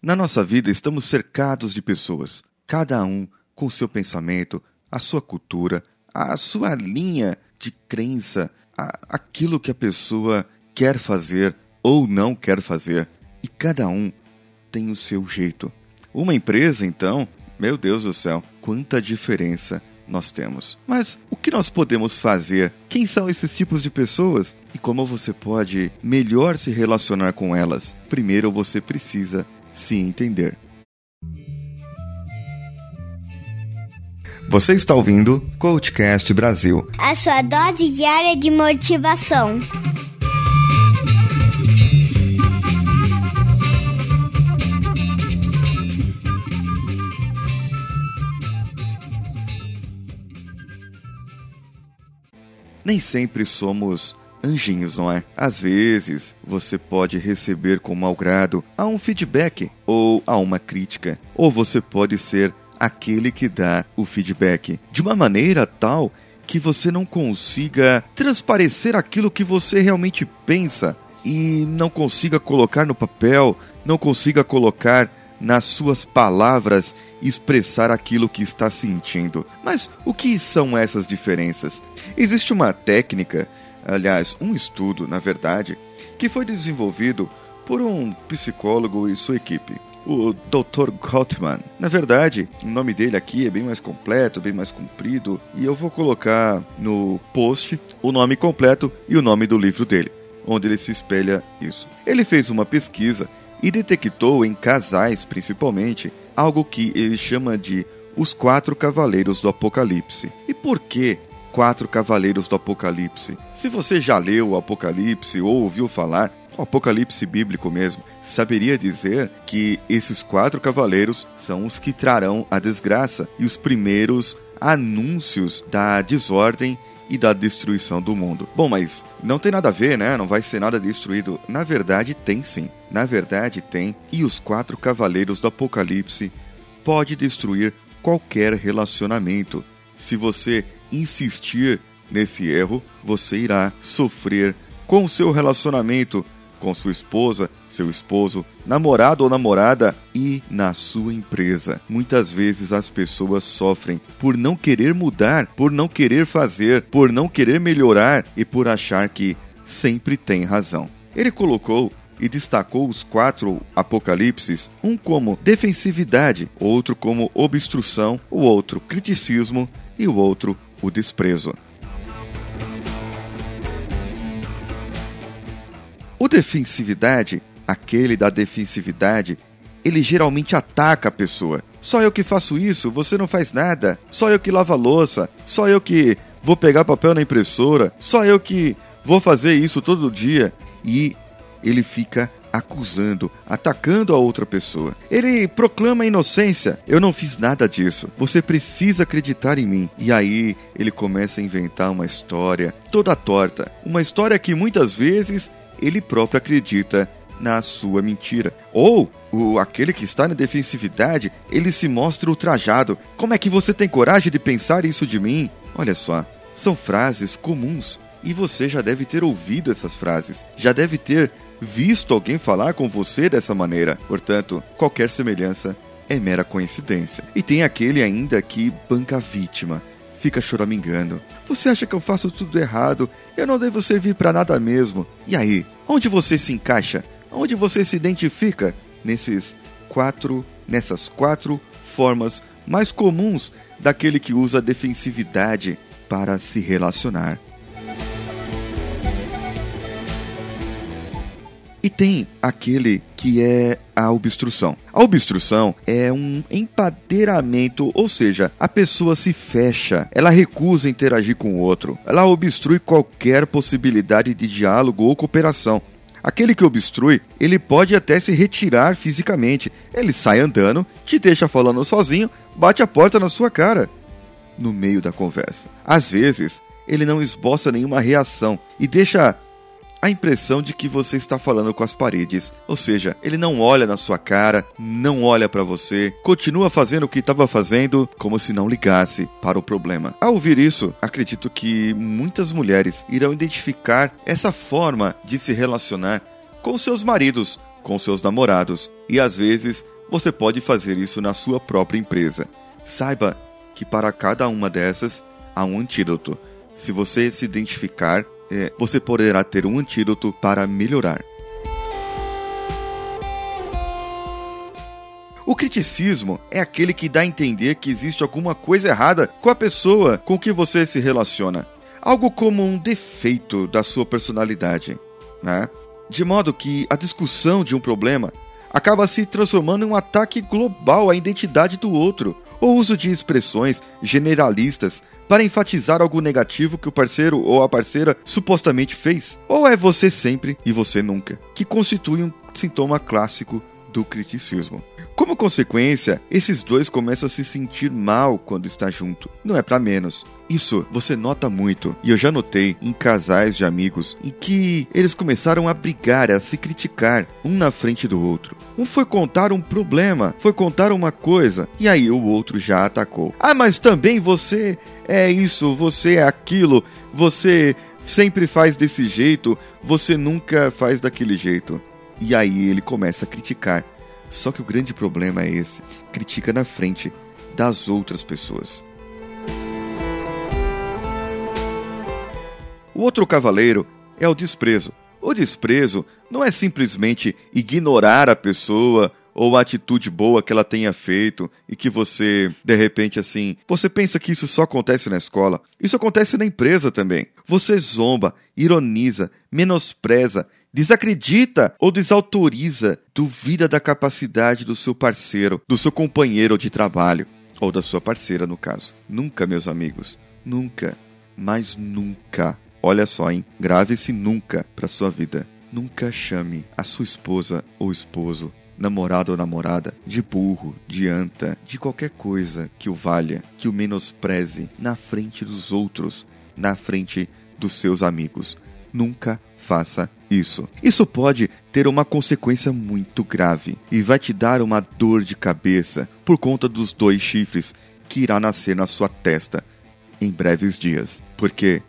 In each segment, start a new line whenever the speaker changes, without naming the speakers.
Na nossa vida estamos cercados de pessoas, cada um com seu pensamento, a sua cultura, a sua linha de crença, a, aquilo que a pessoa quer fazer ou não quer fazer. E cada um tem o seu jeito. Uma empresa, então, meu Deus do céu, quanta diferença nós temos. Mas o que nós podemos fazer? Quem são esses tipos de pessoas? E como você pode melhor se relacionar com elas? Primeiro você precisa se entender. Você está ouvindo Coachcast Brasil
a sua dose diária de motivação.
Nem sempre somos anjinhos, não é? Às vezes você pode receber com mau grado a um feedback ou a uma crítica, ou você pode ser aquele que dá o feedback de uma maneira tal que você não consiga transparecer aquilo que você realmente pensa e não consiga colocar no papel, não consiga colocar nas suas palavras expressar aquilo que está sentindo. Mas o que são essas diferenças? Existe uma técnica, aliás, um estudo, na verdade, que foi desenvolvido por um psicólogo e sua equipe, o Dr. Gottman. Na verdade, o nome dele aqui é bem mais completo, bem mais comprido, e eu vou colocar no post o nome completo e o nome do livro dele, onde ele se espelha isso. Ele fez uma pesquisa e detectou em casais, principalmente, algo que ele chama de os quatro cavaleiros do Apocalipse. E por que quatro cavaleiros do Apocalipse? Se você já leu o Apocalipse ou ouviu falar, o Apocalipse bíblico mesmo, saberia dizer que esses quatro cavaleiros são os que trarão a desgraça e os primeiros anúncios da desordem e da destruição do mundo. Bom, mas não tem nada a ver, né? Não vai ser nada destruído. Na verdade, tem sim. Na verdade, tem. E os quatro cavaleiros do Apocalipse pode destruir qualquer relacionamento. Se você insistir nesse erro, você irá sofrer com o seu relacionamento com sua esposa, seu esposo, namorado ou namorada e na sua empresa. Muitas vezes as pessoas sofrem por não querer mudar, por não querer fazer, por não querer melhorar e por achar que sempre tem razão. Ele colocou e destacou os quatro apocalipses, um como defensividade, outro como obstrução, o outro criticismo e o outro o desprezo. O defensividade, aquele da defensividade, ele geralmente ataca a pessoa. Só eu que faço isso, você não faz nada. Só eu que lavo a louça. Só eu que vou pegar papel na impressora. Só eu que vou fazer isso todo dia. E ele fica acusando, atacando a outra pessoa. Ele proclama a inocência. Eu não fiz nada disso. Você precisa acreditar em mim. E aí ele começa a inventar uma história toda torta. Uma história que muitas vezes ele próprio acredita na sua mentira. Ou o aquele que está na defensividade, ele se mostra ultrajado. Como é que você tem coragem de pensar isso de mim? Olha só, são frases comuns e você já deve ter ouvido essas frases, já deve ter visto alguém falar com você dessa maneira. Portanto, qualquer semelhança é mera coincidência. E tem aquele ainda que banca vítima fica choramingando. Você acha que eu faço tudo errado? Eu não devo servir para nada mesmo. E aí, onde você se encaixa? Onde você se identifica nesses quatro, nessas quatro formas mais comuns daquele que usa a defensividade para se relacionar? Tem aquele que é a obstrução. A obstrução é um empadeiramento, ou seja, a pessoa se fecha, ela recusa interagir com o outro, ela obstrui qualquer possibilidade de diálogo ou cooperação. Aquele que obstrui, ele pode até se retirar fisicamente. Ele sai andando, te deixa falando sozinho, bate a porta na sua cara. No meio da conversa. Às vezes, ele não esboça nenhuma reação e deixa a impressão de que você está falando com as paredes. Ou seja, ele não olha na sua cara, não olha para você, continua fazendo o que estava fazendo como se não ligasse para o problema. Ao ouvir isso, acredito que muitas mulheres irão identificar essa forma de se relacionar com seus maridos com seus namorados e às vezes você pode fazer isso na sua própria empresa. Saiba que para cada uma dessas há um antídoto. Se você se identificar, é, você poderá ter um antídoto para melhorar. O criticismo é aquele que dá a entender que existe alguma coisa errada com a pessoa com que você se relaciona. Algo como um defeito da sua personalidade, né? De modo que a discussão de um problema acaba se transformando em um ataque global à identidade do outro, ou uso de expressões generalistas para enfatizar algo negativo que o parceiro ou a parceira supostamente fez. Ou é você sempre e você nunca, que constitui um sintoma clássico do criticismo. Como consequência, esses dois começam a se sentir mal quando está junto. Não é para menos. Isso você nota muito, e eu já notei em casais de amigos em que eles começaram a brigar, a se criticar, um na frente do outro. Um foi contar um problema, foi contar uma coisa, e aí o outro já atacou. Ah, mas também você é isso, você é aquilo, você sempre faz desse jeito, você nunca faz daquele jeito. E aí ele começa a criticar. Só que o grande problema é esse: critica na frente das outras pessoas. O outro cavaleiro é o desprezo. O desprezo não é simplesmente ignorar a pessoa ou atitude boa que ela tenha feito e que você, de repente, assim, você pensa que isso só acontece na escola. Isso acontece na empresa também. Você zomba, ironiza, menospreza, desacredita ou desautoriza, duvida da capacidade do seu parceiro, do seu companheiro de trabalho ou da sua parceira, no caso. Nunca, meus amigos, nunca, mas nunca. Olha só, hein? Grave esse nunca para sua vida. Nunca chame a sua esposa ou esposo namorado ou namorada, de burro, de anta, de qualquer coisa que o valha, que o menospreze na frente dos outros, na frente dos seus amigos. Nunca faça isso. Isso pode ter uma consequência muito grave e vai te dar uma dor de cabeça por conta dos dois chifres que irá nascer na sua testa em breves dias. Porque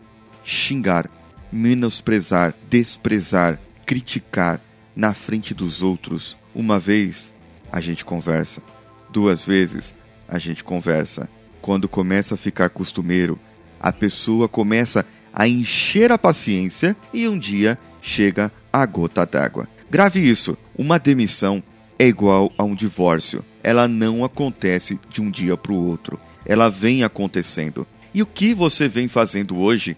xingar, menosprezar, desprezar, criticar na frente dos outros uma vez a gente conversa, duas vezes a gente conversa. Quando começa a ficar costumeiro, a pessoa começa a encher a paciência e um dia chega a gota d'água. Grave isso: uma demissão é igual a um divórcio. Ela não acontece de um dia para o outro. Ela vem acontecendo. E o que você vem fazendo hoje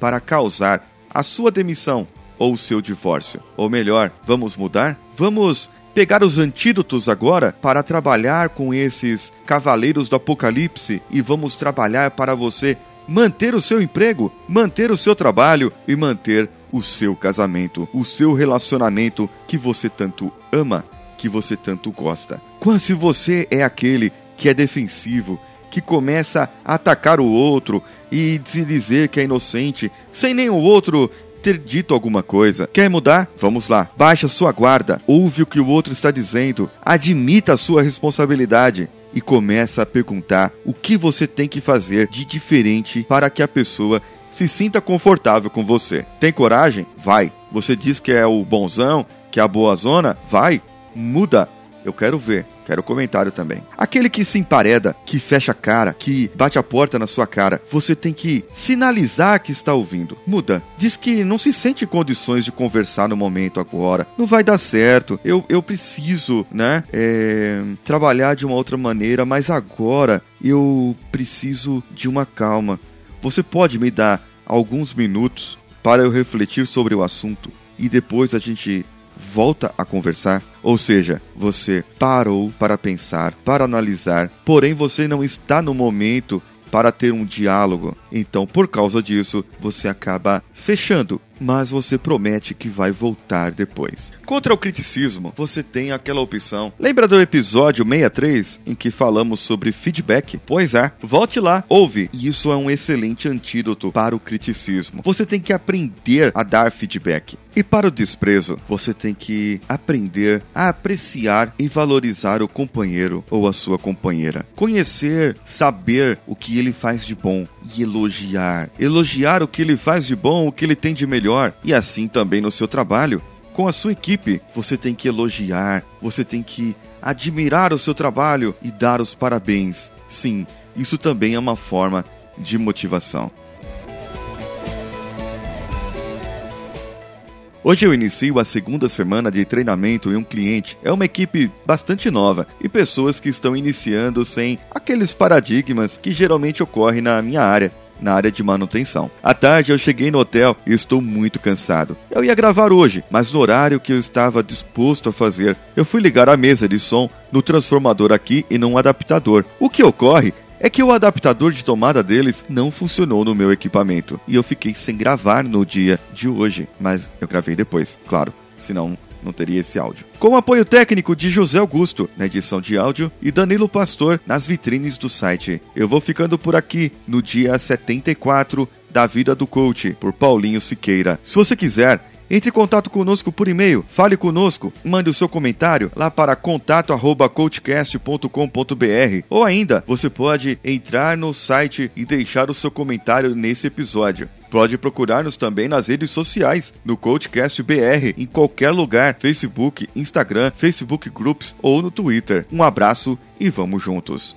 para causar a sua demissão ou o seu divórcio? Ou melhor, vamos mudar? Vamos pegar os antídotos agora para trabalhar com esses cavaleiros do apocalipse e vamos trabalhar para você manter o seu emprego, manter o seu trabalho e manter o seu casamento, o seu relacionamento que você tanto ama, que você tanto gosta. Quando se você é aquele que é defensivo, que começa a atacar o outro e se dizer que é inocente, sem nenhum outro ter dito alguma coisa. Quer mudar? Vamos lá. Baixa sua guarda, ouve o que o outro está dizendo, admita a sua responsabilidade e começa a perguntar o que você tem que fazer de diferente para que a pessoa se sinta confortável com você. Tem coragem? Vai. Você diz que é o bonzão, que é a boa zona? Vai. Muda. Eu quero ver. Quero comentário também. Aquele que se empareda, que fecha a cara, que bate a porta na sua cara, você tem que sinalizar que está ouvindo. Muda. Diz que não se sente em condições de conversar no momento agora. Não vai dar certo. Eu, eu preciso, né? É, trabalhar de uma outra maneira, mas agora eu preciso de uma calma. Você pode me dar alguns minutos para eu refletir sobre o assunto e depois a gente volta a conversar. Ou seja, você parou para pensar, para analisar, porém você não está no momento para ter um diálogo. Então, por causa disso, você acaba fechando mas você promete que vai voltar depois. Contra o criticismo, você tem aquela opção. Lembra do episódio 63 em que falamos sobre feedback? Pois é, volte lá, ouve. E isso é um excelente antídoto para o criticismo. Você tem que aprender a dar feedback. E para o desprezo, você tem que aprender a apreciar e valorizar o companheiro ou a sua companheira. Conhecer, saber o que ele faz de bom e elogiar. Elogiar o que ele faz de bom, o que ele tem de melhor. E assim também no seu trabalho com a sua equipe, você tem que elogiar, você tem que admirar o seu trabalho e dar os parabéns. Sim, isso também é uma forma de motivação. Hoje eu inicio a segunda semana de treinamento em um cliente. É uma equipe bastante nova e pessoas que estão iniciando sem aqueles paradigmas que geralmente ocorrem na minha área na área de manutenção. À tarde eu cheguei no hotel e estou muito cansado. Eu ia gravar hoje, mas no horário que eu estava disposto a fazer, eu fui ligar a mesa de som no transformador aqui e num adaptador. O que ocorre é que o adaptador de tomada deles não funcionou no meu equipamento e eu fiquei sem gravar no dia de hoje, mas eu gravei depois, claro, senão não teria esse áudio. Com apoio técnico de José Augusto na edição de áudio e Danilo Pastor nas vitrines do site. Eu vou ficando por aqui no dia 74 da vida do coach por Paulinho Siqueira. Se você quiser, entre em contato conosco por e-mail, fale conosco, mande o seu comentário lá para contato@coachcast.com.br ou ainda você pode entrar no site e deixar o seu comentário nesse episódio. Pode procurar-nos também nas redes sociais, no Coachcast BR, em qualquer lugar, Facebook, Instagram, Facebook Groups ou no Twitter. Um abraço e vamos juntos.